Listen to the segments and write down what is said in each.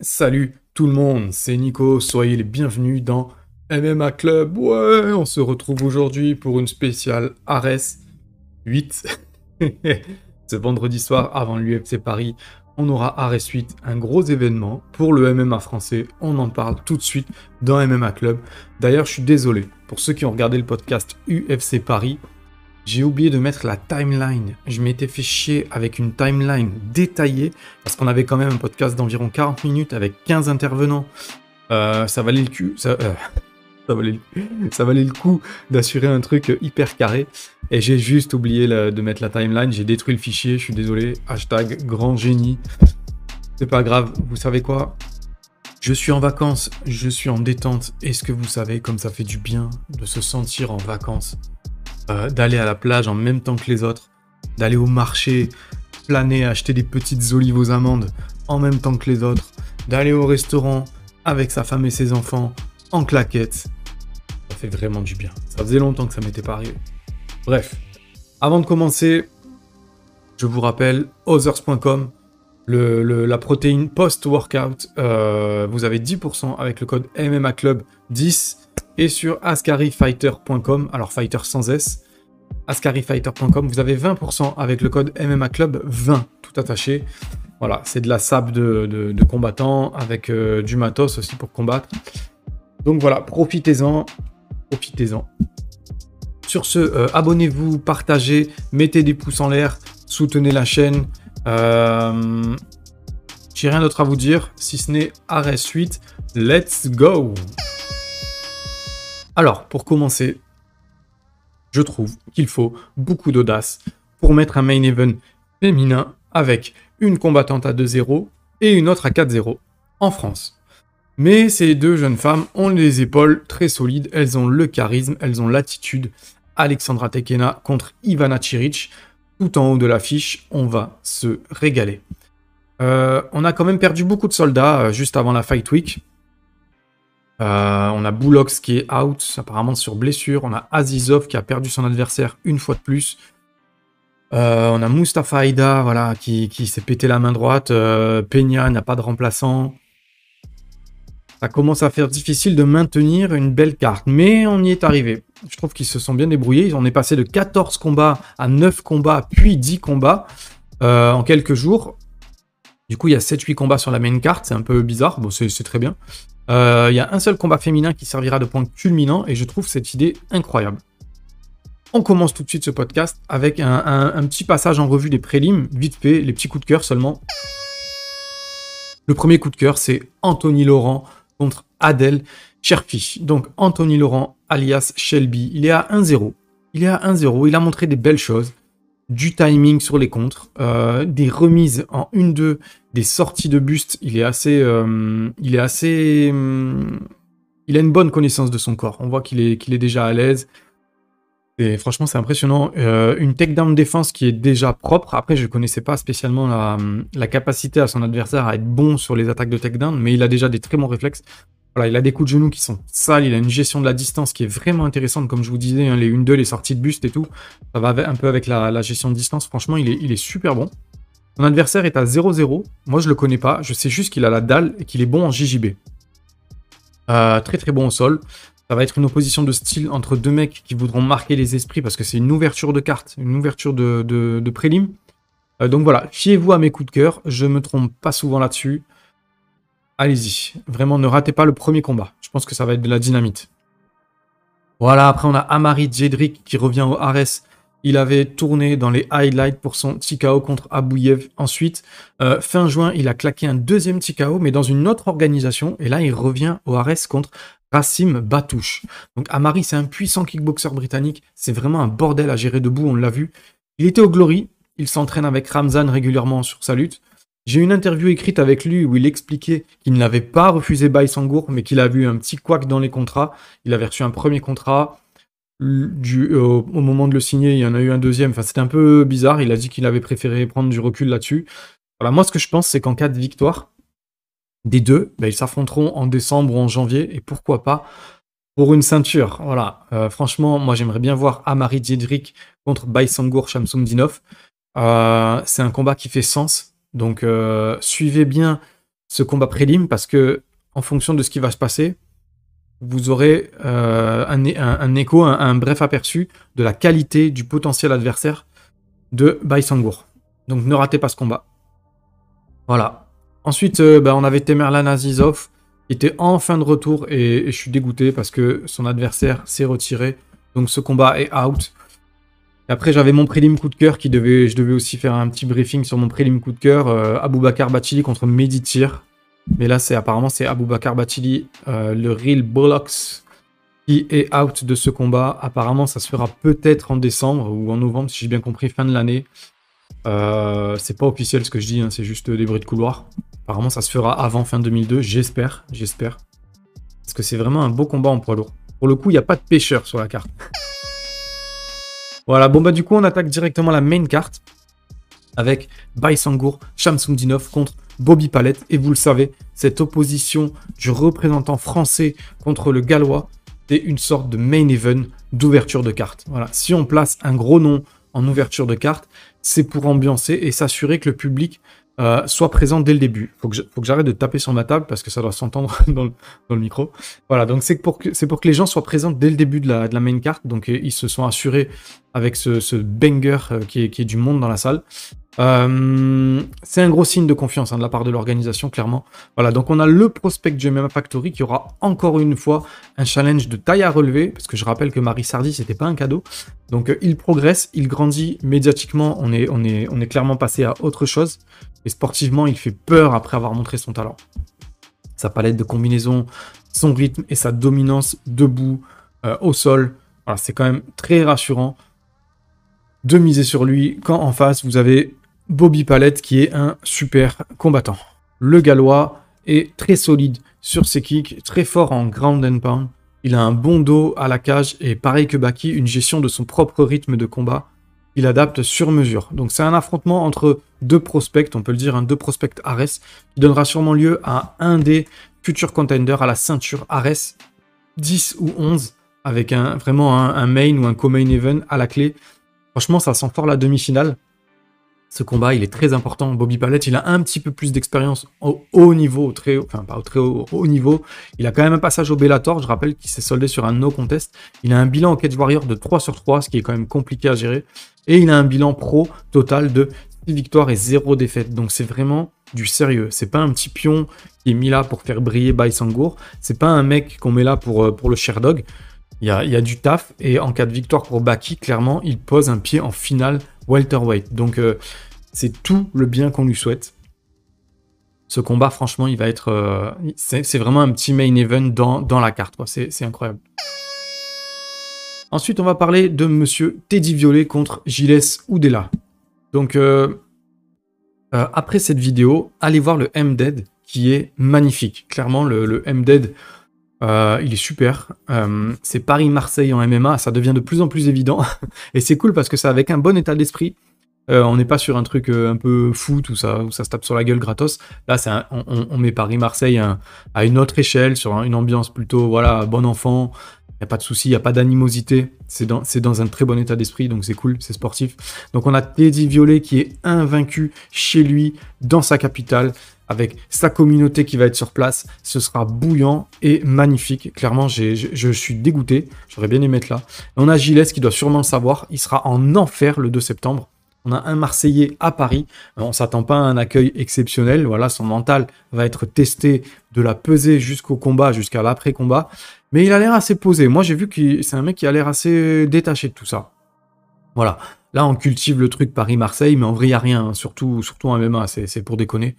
Salut tout le monde, c'est Nico, soyez les bienvenus dans MMA Club. Ouais, on se retrouve aujourd'hui pour une spéciale Ares 8. Ce vendredi soir, avant l'UFC Paris, on aura Ares 8, un gros événement pour le MMA français. On en parle tout de suite dans MMA Club. D'ailleurs, je suis désolé pour ceux qui ont regardé le podcast UFC Paris. J'ai oublié de mettre la timeline. Je m'étais fait chier avec une timeline détaillée parce qu'on avait quand même un podcast d'environ 40 minutes avec 15 intervenants. Ça valait le coup d'assurer un truc hyper carré. Et j'ai juste oublié de mettre la timeline. J'ai détruit le fichier. Je suis désolé. Hashtag grand génie. C'est pas grave. Vous savez quoi? Je suis en vacances, je suis en détente. Est-ce que vous savez comme ça fait du bien de se sentir en vacances? Euh, d'aller à la plage en même temps que les autres, d'aller au marché, planer, acheter des petites olives aux amandes en même temps que les autres, d'aller au restaurant avec sa femme et ses enfants en claquettes. Ça fait vraiment du bien. Ça faisait longtemps que ça m'était pas arrivé. Bref, avant de commencer, je vous rappelle others.com, la protéine post-workout. Euh, vous avez 10% avec le code MMA Club 10 et sur ascarifighter.com, alors fighter sans S, ascarifighter.com, vous avez 20% avec le code MMA Club 20, tout attaché. Voilà, c'est de la sable de, combattants avec euh, du matos aussi pour combattre. Donc voilà, profitez-en, profitez-en. Sur ce, euh, abonnez-vous, partagez, mettez des pouces en l'air, soutenez la chaîne. Euh, J'ai rien d'autre à vous dire, si ce n'est arrêt suite. Let's go! Alors, pour commencer, je trouve qu'il faut beaucoup d'audace pour mettre un main event féminin avec une combattante à 2-0 et une autre à 4-0 en France. Mais ces deux jeunes femmes ont les épaules très solides, elles ont le charisme, elles ont l'attitude. Alexandra Tekena contre Ivana Chiric, tout en haut de l'affiche, on va se régaler. Euh, on a quand même perdu beaucoup de soldats euh, juste avant la Fight Week. Euh, on a Boulox qui est out, apparemment sur blessure. On a Azizov qui a perdu son adversaire une fois de plus. Euh, on a Mustafa Aida voilà, qui, s'est pété la main droite. Euh, Peña n'a pas de remplaçant. Ça commence à faire difficile de maintenir une belle carte, mais on y est arrivé. Je trouve qu'ils se sont bien débrouillés. On est passé de 14 combats à 9 combats, puis 10 combats en quelques jours. Du coup, il y a 7-8 combats sur la main carte, c'est un peu bizarre, bon, c'est très bien. Euh, il y a un seul combat féminin qui servira de point culminant et je trouve cette idée incroyable. On commence tout de suite ce podcast avec un, petit passage en revue des prélims, vite fait, les petits coups de cœur seulement. Le premier coup de cœur, c'est Anthony Laurent contre Adèle Cherfi. Donc Anthony Laurent, alias Shelby, il est à 1-0. Il est à 1-0, il a montré des belles choses du timing sur les contres, euh, des remises en 1-2, des sorties de buste. Il est assez. Euh, il est assez. Hum, il a une bonne connaissance de son corps. On voit qu'il est, qu'il est déjà à l'aise. Et franchement, c'est impressionnant. Euh, une takedown défense qui est déjà propre. Après, je ne connaissais pas spécialement la, capacité à son adversaire à être bon sur les attaques de takedown, mais il a déjà des très bons réflexes. Voilà, il a des coups de genoux qui sont sales, il a une gestion de la distance qui est vraiment intéressante, comme je vous disais, hein, les 1-2, les sorties de buste et tout. Ça va un peu avec la, gestion de distance. Franchement, il est super bon. Mon adversaire est à 0-0. Moi, je le connais pas. Je sais juste qu'il a la dalle et qu'il est bon en JJB. Euh, très très bon au sol. Ça va être une opposition de style entre deux mecs qui voudront marquer les esprits parce que c'est une ouverture de carte, une ouverture de, de, prélim. Euh, donc voilà, fiez-vous à mes coups de cœur. Je me trompe pas souvent là-dessus allez-y. Vraiment, ne ratez pas le premier combat. Je pense que ça va être de la dynamite. Voilà, après on a Amari Jedrick qui revient au Ares. Il avait tourné dans les highlights pour son TKO contre Abouyev. Ensuite, euh, fin juin, il a claqué un deuxième TKO, mais dans une autre organisation. Et là, il revient au Ares contre Rassim Batouche. Donc Amari, c'est un puissant kickboxer britannique. C'est vraiment un bordel à gérer debout, on l'a vu. Il était au Glory. Il s'entraîne avec Ramzan régulièrement sur sa lutte. J'ai une interview écrite avec lui où il expliquait qu'il n'avait pas refusé Baïsangour, mais qu'il a vu un petit couac dans les contrats. Il avait reçu un premier contrat. Du, au, moment de le signer, il y en a eu un deuxième. Enfin, c'était un peu bizarre. Il a dit qu'il avait préféré prendre du recul là-dessus. Voilà, moi, ce que je pense, c'est qu'en cas de victoire des deux, ben, ils s'affronteront en décembre ou en janvier. Et pourquoi pas pour une ceinture. Voilà. Euh, franchement, moi, j'aimerais bien voir Amari Diedrich contre Baïsangour Shamsumdinov. Euh, c'est un combat qui fait sens donc euh, suivez bien ce combat prélim parce que, en fonction de ce qui va se passer, vous aurez euh, un, écho, un, bref aperçu de la qualité du potentiel adversaire de Baisangour. Donc ne ratez pas ce combat. Voilà. Ensuite, euh, bah, on avait Temerlan Azizov, qui était en fin de retour, et, je suis dégoûté parce que son adversaire s'est retiré. Donc ce combat est out. Et après, j'avais mon prélim coup de cœur qui devait, je devais aussi faire un petit briefing sur mon prélim coup de cœur. Euh, Bakar Bachili contre Meditir. Mais là, c'est apparemment c'est Bakar Bachili, euh, le Real Bullocks, qui est out de ce combat. Apparemment, ça se fera peut-être en décembre ou en novembre, si j'ai bien compris, fin de l'année. Euh, c'est pas officiel ce que je dis, hein, c'est juste des bruits de couloir. Apparemment, ça se fera avant fin 2002, j'espère, j'espère. Parce que c'est vraiment un beau combat en poids lourd. Pour le coup, il n'y a pas de pêcheur sur la carte. voilà, bon bah du coup, on attaque directement la main carte avec Baisangour, Shamsundinov contre Bobby Palette. Et vous le savez, cette opposition du représentant français contre le gallois, c'est une sorte de main event d'ouverture de carte. Voilà, si on place un gros nom en ouverture de carte, c'est pour ambiancer et s'assurer que le public euh, soit présent dès le début. Faut que j'arrête de taper sur ma table parce que ça doit s'entendre dans, le micro. Voilà, donc c'est pour que les gens soient présents dès le début de la, main carte. Donc euh, ils se sont assurés avec ce, banger euh, qui est du monde dans la salle. Euh, c'est un gros signe de confiance hein, de la part de l'organisation, clairement. Voilà, donc on a le prospect du MMA Factory qui aura encore une fois un challenge de taille à relever, parce que je rappelle que Marie Sardi, c'était pas un cadeau. Donc euh, il progresse, il grandit médiatiquement, on est, on, est, on est clairement passé à autre chose. Et sportivement, il fait peur après avoir montré son talent. Sa palette de combinaisons, son rythme et sa dominance debout, euh, au sol. Voilà, c'est quand même très rassurant de miser sur lui quand en face vous avez Bobby Palette qui est un super combattant. Le Gallois est très solide sur ses kicks, très fort en ground and pound. Il a un bon dos à la cage et pareil que Baki, une gestion de son propre rythme de combat. Il adapte sur mesure. Donc c'est un affrontement entre deux prospects, on peut le dire, deux prospects Ares, qui donnera sûrement lieu à un des futurs contenders à la ceinture Ares 10 ou 11, avec un, vraiment un, un main ou un co-main event à la clé. Franchement, ça sent fort la demi-finale. Ce combat, il est très important. Bobby Palette, il a un petit peu plus d'expérience au haut niveau, au très haut, niveau. Il a quand même un passage au Bellator. Je rappelle qu'il s'est soldé sur un no contest. Il a un bilan au Cage Warrior de 3 sur 3, ce qui est quand même compliqué à gérer. Et il a un bilan pro total de 6 victoires et 0 défaites. Donc c'est vraiment du sérieux. C'est pas un petit pion qui est mis là pour faire briller Baisangour. C'est pas un mec qu'on met là pour, euh, pour le Sherdog. Il y a, il y a du taf. Et en cas de victoire pour Baki, clairement, il pose un pied en finale welterweight. Donc euh, c'est tout le bien qu'on lui souhaite. Ce combat, franchement, il va être. Euh, c'est vraiment un petit main event dans, la carte. C'est incroyable. Ensuite, on va parler de Monsieur Teddy Violet contre Gilles Oudela. Donc, euh, après cette vidéo, allez voir le M-Dead qui est magnifique. Clairement, le, le M-Dead, il est super. c'est Paris-Marseille en MMA, ça devient de plus en plus évident. Et c'est cool parce que c'est avec un bon état d'esprit. Euh, on n'est pas sur un truc euh, un peu fou, tout ça, où ça se tape sur la gueule gratos. Là, c'est on, met Paris-Marseille à une autre échelle, sur une ambiance plutôt, voilà, bon enfant. Il n'y a pas de souci, il n'y a pas d'animosité. C'est dans, dans, un très bon état d'esprit, donc c'est cool, c'est sportif. Donc on a Teddy Violet qui est invaincu chez lui, dans sa capitale, avec sa communauté qui va être sur place. Ce sera bouillant et magnifique. Clairement, je, suis dégoûté. J'aurais bien aimé être là. On a Gilles qui doit sûrement le savoir. Il sera en enfer le 2 septembre. On a un Marseillais à Paris. On ne s'attend pas à un accueil exceptionnel. Voilà, son mental va être testé de la peser jusqu'au combat, jusqu'à l'après-combat. Mais il a l'air assez posé. Moi, j'ai vu que c'est un mec qui a l'air assez détaché de tout ça. Voilà. Là, on cultive le truc Paris-Marseille, mais en vrai, il n'y a rien. Hein. Surtout, surtout en MMA, c'est pour déconner.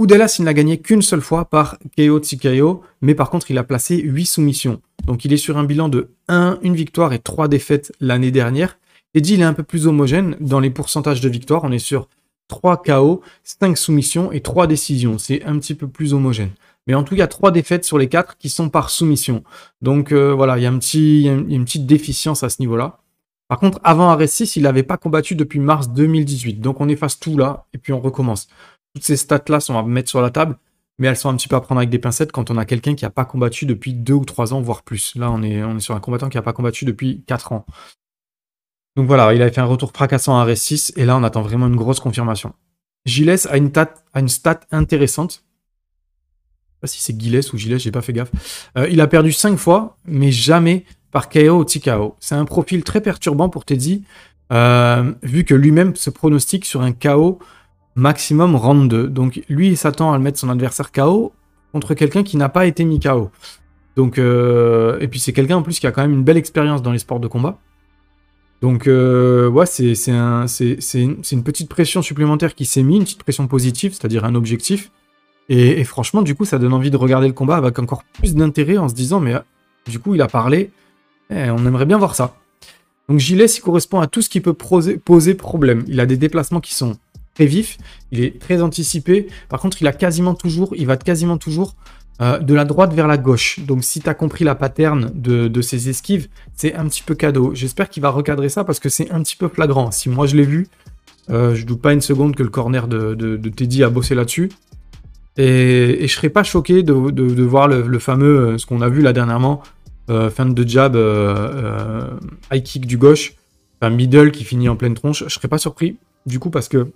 Oudelas, il n'a gagné qu'une seule fois par KO Tsikayo, mais par contre, il a placé 8 soumissions. Donc, il est sur un bilan de 1, une victoire et 3 défaites l'année dernière. Eddie, il est un peu plus homogène dans les pourcentages de victoire. On est sur 3 KO, 5 soumissions et 3 décisions. C'est un petit peu plus homogène. Mais en tout cas, 3 défaites sur les 4 qui sont par soumission. Donc voilà, il y, a une petite déficience à ce niveau-là. Par contre, avant RS6, il n'avait pas combattu depuis mars 2018. Donc on efface tout là et puis on recommence. Toutes ces stats-là sont à mettre sur la table, mais elles sont un petit peu à prendre avec des pincettes quand on a quelqu'un qui n'a pas combattu depuis 2 ou 3 ans, voire plus. Là, on est, sur un combattant qui n'a pas combattu depuis 4 ans. Donc voilà, il avait fait un retour fracassant à RS6 et là on attend vraiment une grosse confirmation. Gilles a une, stat intéressante. sais pas si c'est Gilles ou Gilles, j'ai pas fait gaffe. Euh, il a perdu 5 fois, mais jamais par KO ou TKO. C'est un profil très perturbant pour Teddy, euh, vu que lui-même se pronostique sur un KO maximum round 2. Donc lui, il s'attend à mettre son adversaire KO contre quelqu'un qui n'a pas été mis KO. Donc, euh, et puis c'est quelqu'un en plus qui a quand même une belle expérience dans les sports de combat. Donc, euh, ouais, c'est un, une, petite pression supplémentaire qui s'est mise, une petite pression positive, c'est-à-dire un objectif. Et, franchement, du coup, ça donne envie de regarder le combat avec encore plus d'intérêt en se disant, mais du coup, il a parlé, eh, on aimerait bien voir ça. Donc, Gilles, il correspond à tout ce qui peut poser problème. Il a des déplacements qui sont vifs, il est très anticipé. Par contre, il a quasiment toujours, il va quasiment toujours euh, de la droite vers la gauche. Donc si tu as compris la pattern de, de ses esquives, c'est un petit peu cadeau. J'espère qu'il va recadrer ça parce que c'est un petit peu flagrant. Si moi je l'ai vu, euh, je doute pas une seconde que le corner de, Teddy a bossé là-dessus. Et, et, je serais pas choqué de, voir le, fameux, euh, ce qu'on a vu là dernièrement, fin de jab, high kick du gauche, un middle qui finit en pleine tronche. Je serais pas surpris du coup parce que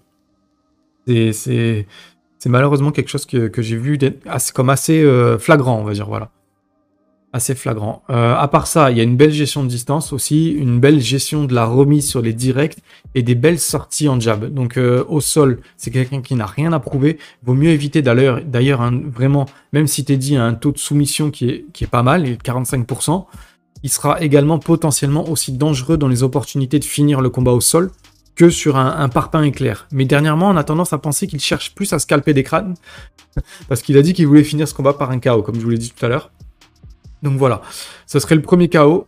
c'est malheureusement quelque chose que, j'ai vu comme assez euh, flagrant, on va dire, voilà. Assez flagrant. Euh, à part ça, il y a une belle gestion de distance aussi, une belle gestion de la remise sur les directs et des belles sorties en jab. Donc euh, au sol, c'est quelqu'un qui n'a rien à prouver. Vaut mieux éviter d'ailleurs, d'ailleurs vraiment, même si Teddy a un taux de soumission qui est, qui est pas mal, il est de 45%, il sera également potentiellement aussi dangereux dans les opportunités de finir le combat au sol que sur un, parpaing éclair. Mais dernièrement, on a tendance à penser qu'il cherche plus à scalper des crânes, parce qu'il a dit qu'il voulait finir ce combat par un KO, comme je vous l'ai dit tout à l'heure. Donc voilà, ce serait le premier KO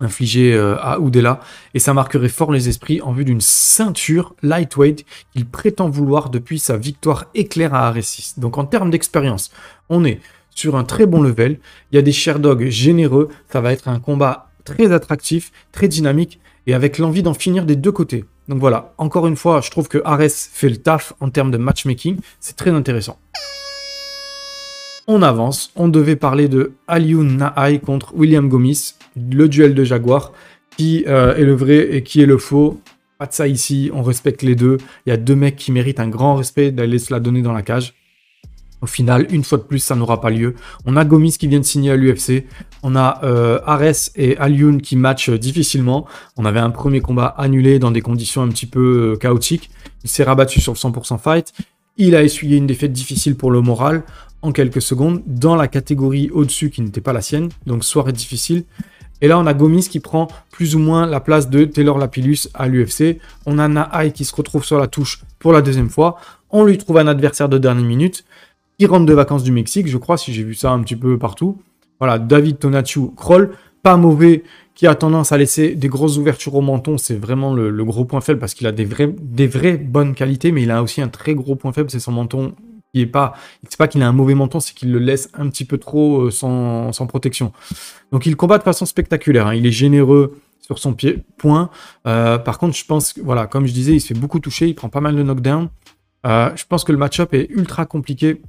infligé euh, à Oudela, et ça marquerait fort les esprits en vue d'une ceinture lightweight qu'il prétend vouloir depuis sa victoire éclair à Arecis. Donc en termes d'expérience, on est sur un très bon level, il y a des Sherdogs généreux, ça va être un combat très attractif, très dynamique, et avec l'envie d'en finir des deux côtés. Donc voilà, encore une fois, je trouve que Ares fait le taf en termes de matchmaking, c'est très intéressant. On avance, on devait parler de Alioun Nahai contre William Gomis, le duel de Jaguar, qui euh, est le vrai et qui est le faux. Pas de ça ici, on respecte les deux. Il y a deux mecs qui méritent un grand respect d'aller se la donner dans la cage. Au final, une fois de plus, ça n'aura pas lieu. On a Gomis qui vient de signer à l'UFC. On a euh, Ares et Alioun qui matchent difficilement. On avait un premier combat annulé dans des conditions un petit peu euh, chaotiques. Il s'est rabattu sur le 100% fight. Il a essuyé une défaite difficile pour le moral en quelques secondes dans la catégorie au-dessus qui n'était pas la sienne. Donc soirée difficile. Et là, on a Gomis qui prend plus ou moins la place de Taylor Lapillus à l'UFC. On a Nahai qui se retrouve sur la touche pour la deuxième fois. On lui trouve un adversaire de dernière minute qui rentre de vacances du Mexique, je crois, si j'ai vu ça un petit peu partout. Voilà, David Tonatiuh Kroll, pas mauvais, qui a tendance à laisser des grosses ouvertures au menton, c'est vraiment le, gros point faible parce qu'il a des, vrais, des vraies bonnes qualités, mais il a aussi un très gros point faible, c'est son menton qui est pas, c'est pas qu'il a un mauvais menton, c'est qu'il le laisse un petit peu trop euh, sans, protection. Donc il combat de façon spectaculaire, hein. il est généreux sur son pied, point. Euh, par contre, je pense, voilà, comme je disais, il se fait beaucoup toucher, il prend pas mal de knockdown. Euh, je pense que le match-up est ultra compliqué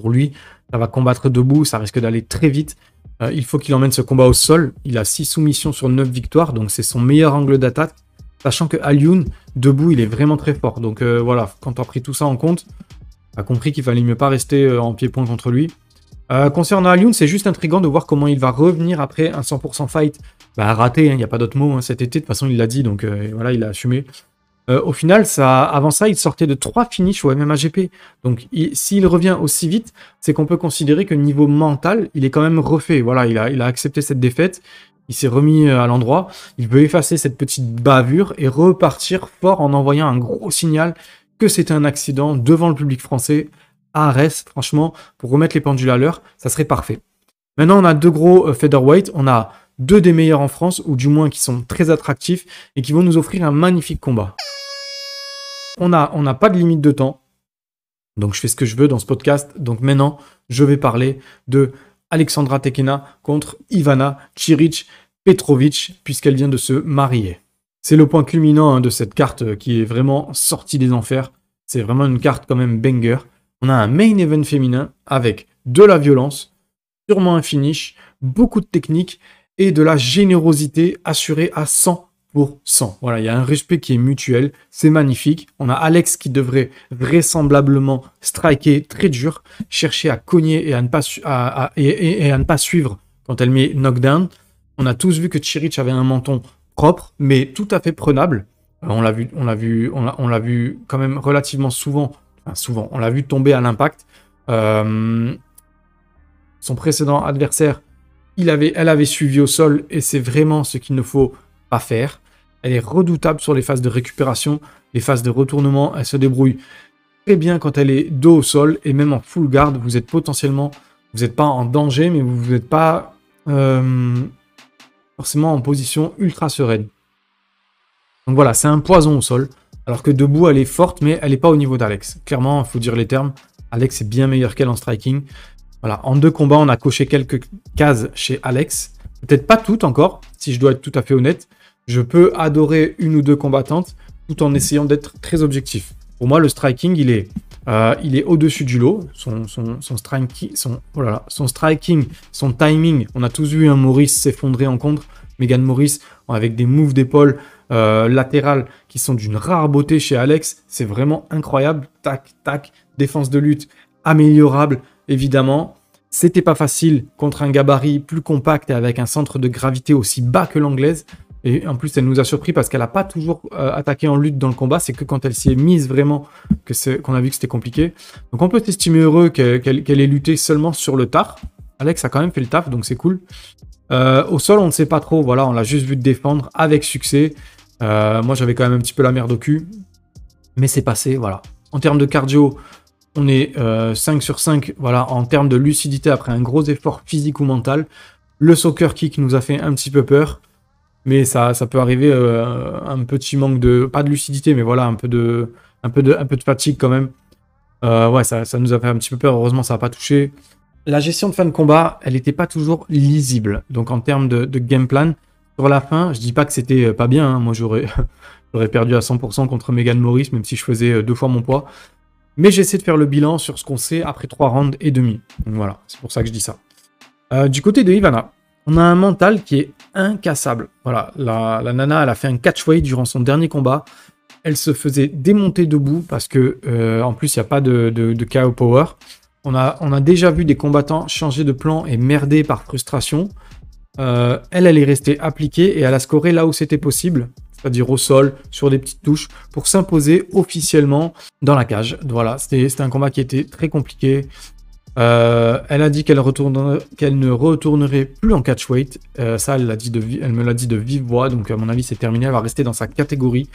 pour lui. Ça va combattre debout, ça risque d'aller très vite. Euh, il faut qu'il emmène ce combat au sol. Il a 6 soumissions sur 9 victoires, donc c'est son meilleur angle d'attaque. Sachant que Alioun, debout, il est vraiment très fort. Donc euh, voilà, quand on a pris tout ça en compte, a compris qu'il fallait mieux pas rester euh, en pied-point contre lui. concernant Alioun, c'est juste intriguant de voir comment il va revenir après un 100% fight. Bah, raté, il hein, n'y a pas d'autre mot hein, cet été. De toute façon, il l'a dit, donc voilà, il a assumé. Euh, au final, avant ça, il sortait de trois finishes au MMAGP. Donc, s'il revient aussi vite, c'est qu'on peut considérer que niveau mental, il est quand même refait. Voilà, il a, accepté cette défaite. Il s'est remis euh, à l'endroit. Il peut effacer cette petite bavure et repartir fort en envoyant un gros signal que c'était un accident devant le public français. Arès, franchement, pour remettre les pendules à l'heure, ça serait parfait. Maintenant, on a deux gros euh, featherweight. On a deux des meilleurs en France, ou du moins qui sont très attractifs et qui vont nous offrir un magnifique combat on n'a pas de limite de temps. Donc je fais ce que je veux dans ce podcast. Donc maintenant, je vais parler de Alexandra Tekena contre Ivana Chiric Petrovic, puisqu'elle vient de se marier. C'est le point culminant hein, de cette carte qui est vraiment sortie des enfers. C'est vraiment une carte quand même banger. On a un main event féminin avec de la violence, sûrement un finish, beaucoup de technique et de la générosité assurée à 100%. Voilà, il y a un respect qui est mutuel, c'est magnifique. On a Alex qui devrait vraisemblablement striker très dur, chercher à cogner et à ne pas, suivre quand elle met knockdown. On a tous vu que Chirich avait un menton propre, mais tout à fait prenable. Euh, on l'a vu, on l'a vu, on l'a vu quand même relativement souvent. Enfin, souvent, on l'a vu tomber à l'impact. Euh, son précédent adversaire, elle avait suivi au sol et c'est vraiment ce qu'il ne faut pas faire. Elle est redoutable sur les phases de récupération, les phases de retournement. Elle se débrouille très bien quand elle est dos au sol et même en full guard. Vous êtes potentiellement, vous n'êtes pas en danger, mais vous n'êtes pas euh, forcément en position ultra sereine. Donc voilà, c'est un poison au sol. Alors que debout, elle est forte, mais elle n'est pas au niveau d'Alex. Clairement, il faut dire les termes. Alex est bien meilleur qu'elle en striking. Voilà, en deux combats, on a coché quelques cases chez Alex. Peut-être pas toutes encore, si je dois être tout à fait honnête. Je peux adorer une ou deux combattantes tout en essayant d'être très objectif. Pour moi, le striking, il est, euh, au-dessus du lot. Son, son, son, striking, son, oh son striking, son timing. On a tous vu un Maurice s'effondrer en contre. Megan Maurice avec des moves d'épaule euh, latérales qui sont d'une rare beauté chez Alex. C'est vraiment incroyable. Tac, tac. Défense de lutte améliorable évidemment. C'était pas facile contre un gabarit plus compact et avec un centre de gravité aussi bas que l'anglaise. Et en plus, elle nous a surpris parce qu'elle n'a pas toujours euh, attaqué en lutte dans le combat. C'est que quand elle s'y est mise vraiment qu'on a vu que c'était compliqué. Donc on peut s'estimer heureux qu'elle ait lutté seulement sur le tard. Alex a quand même fait le taf, donc c'est cool. Euh, au sol, on ne sait pas trop. Voilà, on l'a juste vu défendre avec succès. Euh, moi, j'avais quand même un petit peu la merde au cul. Mais c'est passé, voilà. En termes de cardio, on est 5 euh, sur 5 voilà, en termes de lucidité après un gros effort physique ou mental. Le soccer kick nous a fait un petit peu peur. Mais ça, ça peut arriver euh, un petit manque de. Pas de lucidité, mais voilà, un peu de, fatigue quand même. Euh, ouais, ça, nous a fait un petit peu peur. Heureusement, ça n'a pas touché. La gestion de fin de combat, elle n'était pas toujours lisible. Donc en termes de, game plan, sur la fin, je dis pas que c'était pas bien. Hein. Moi, j'aurais, j'aurais perdu à 100% contre Megan Morris, même si je faisais deux fois mon poids. Mais j'essaie de faire le bilan sur ce qu'on sait après trois rounds et demi. Donc voilà, c'est pour ça que je dis ça. Euh, du côté de Ivana, on a un mental qui est incassable. Voilà, la, nana, elle a fait un catchweight durant son dernier combat. Elle se faisait démonter debout parce que, euh, en plus, il n'y a pas de, KO power. On a, on a déjà vu des combattants changer de plan et merder par frustration. Euh, elle, elle est restée appliquée et elle a scoré là où c'était possible c'est-à-dire au sol, sur des petites touches, pour s'imposer officiellement dans la cage. Voilà, c'était un combat qui était très compliqué. Euh, elle a dit qu'elle ne retournerait plus en catchweight. Euh, ça, elle, me l'a dit de vive voix, donc à mon avis, c'est terminé. Elle va rester dans sa catégorie.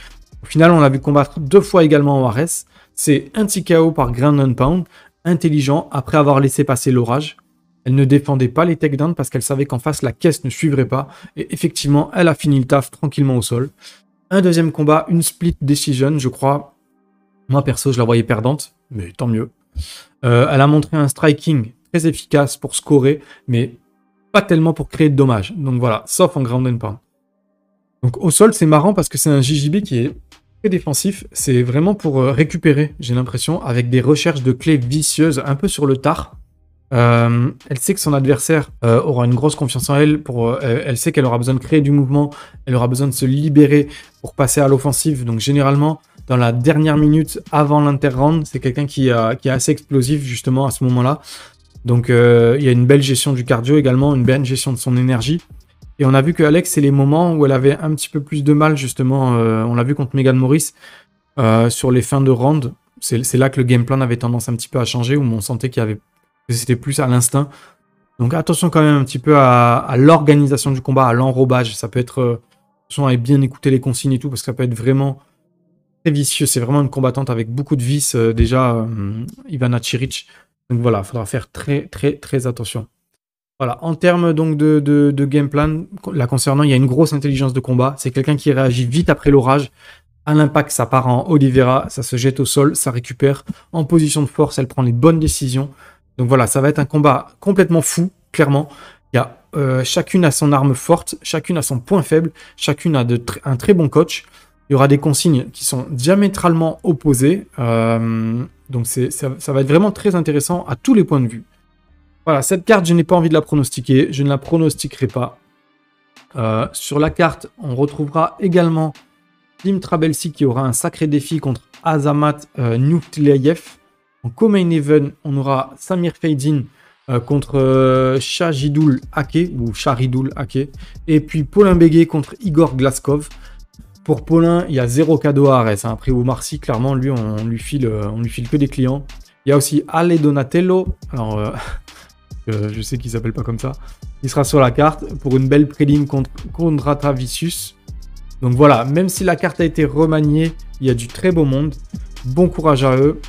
Au final, on l'a vu combattre deux fois également en RS. C'est un TKO par Grand and Pound, intelligent, après avoir laissé passer l'orage. Elle ne défendait pas les takedowns parce qu'elle savait qu'en face, la caisse ne suivrait pas. Et effectivement, elle a fini le taf tranquillement au sol. Un deuxième combat, une split decision, je crois. Moi, perso, je la voyais perdante, mais tant mieux. Euh, elle a montré un striking très efficace pour scorer, mais pas tellement pour créer de dommages. Donc voilà, sauf en ground and pound. Donc au sol, c'est marrant parce que c'est un JJB qui est très défensif. C'est vraiment pour euh, récupérer, j'ai l'impression, avec des recherches de clés vicieuses un peu sur le tard. Euh, elle sait que son adversaire euh, aura une grosse confiance en elle. Pour, euh, elle sait qu'elle aura besoin de créer du mouvement. Elle aura besoin de se libérer pour passer à l'offensive. Donc généralement, dans la dernière minute avant l'inter-round, c'est quelqu'un qui, est assez explosif justement à ce moment-là. Donc il y a une belle gestion du cardio également, une belle gestion de son énergie. Et on a vu que Alex, c'est les moments où elle avait un petit peu plus de mal justement. on l'a vu contre Megan Morris sur les fins de round. C'est là que le game plan avait tendance un petit peu à changer, où on sentait qu'il y avait c'était plus à l'instinct. Donc attention quand même un petit peu à, l'organisation du combat, à l'enrobage. Ça peut être... Euh, attention à bien écouter les consignes et tout, parce que ça peut être vraiment très vicieux. C'est vraiment une combattante avec beaucoup de vices euh, déjà, euh, Ivana Chiric. Donc voilà, il faudra faire très très très attention. Voilà, en termes donc de, de, game plan, la concernant, il y a une grosse intelligence de combat. C'est quelqu'un qui réagit vite après l'orage. À l'impact, ça part en Oliveira, ça se jette au sol, ça récupère. En position de force, elle prend les bonnes décisions. Donc voilà, ça va être un combat complètement fou, clairement. Il euh, chacune a son arme forte, chacune a son point faible, chacune a un très bon coach. Il y aura des consignes qui sont diamétralement opposées. Euh, donc ça, va être vraiment très intéressant à tous les points de vue. Voilà, cette carte, je n'ai pas envie de la pronostiquer. Je ne la pronostiquerai pas. Euh, sur la carte, on retrouvera également Tim Trabelsi qui aura un sacré défi contre Azamat euh, En co-main event, on aura Samir Feydin euh, contre euh, Shahidul Ake ou Shahidul Ake. Et puis Paulin Béguet contre Igor Glaskov. Pour Paulin, il y a zéro cadeau à Arès. Hein. Après Marcy, clairement, lui, on, lui file, euh, on lui file que des clients. Il y a aussi Ale Donatello. Alors, je sais qu'il s'appelle pas comme ça. Il sera sur la carte pour une belle prélim contre Kondrata Vicius. Donc voilà, même si la carte a été remaniée, il y a du très beau monde. Bon courage à eux.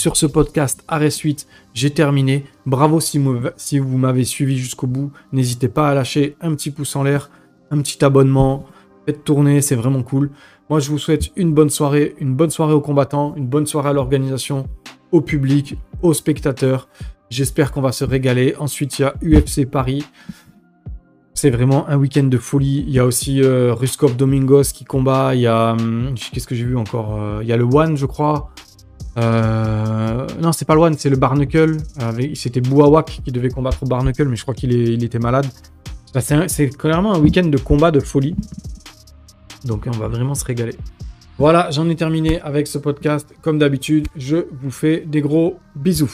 Sur ce podcast Arrêt Suite, j'ai terminé. Bravo si, vous m'avez suivi jusqu'au bout. N'hésitez pas à lâcher un petit pouce en l'air, un petit abonnement. Faites tourner, c'est vraiment cool. Moi, je vous souhaite une bonne soirée, une bonne soirée aux combattants, une bonne soirée à l'organisation, au public, aux spectateurs. J'espère qu'on va se régaler. Ensuite, il y a UFC Paris. C'est vraiment un week-end de folie. Il y a aussi euh, Ruskov Domingos qui combat. Il y a. Hum, qu'est-ce que j'ai vu encore euh, Il y a le One, je crois. Euh, non, c'est pas le One, c'est le Barnacle. C'était Bouawak qui devait combattre Barnacle, mais je crois qu'il il était malade. C'est clairement un week-end de combat de folie. Donc on va vraiment se régaler. Voilà, j'en ai terminé avec ce podcast. Comme d'habitude, je vous fais des gros bisous.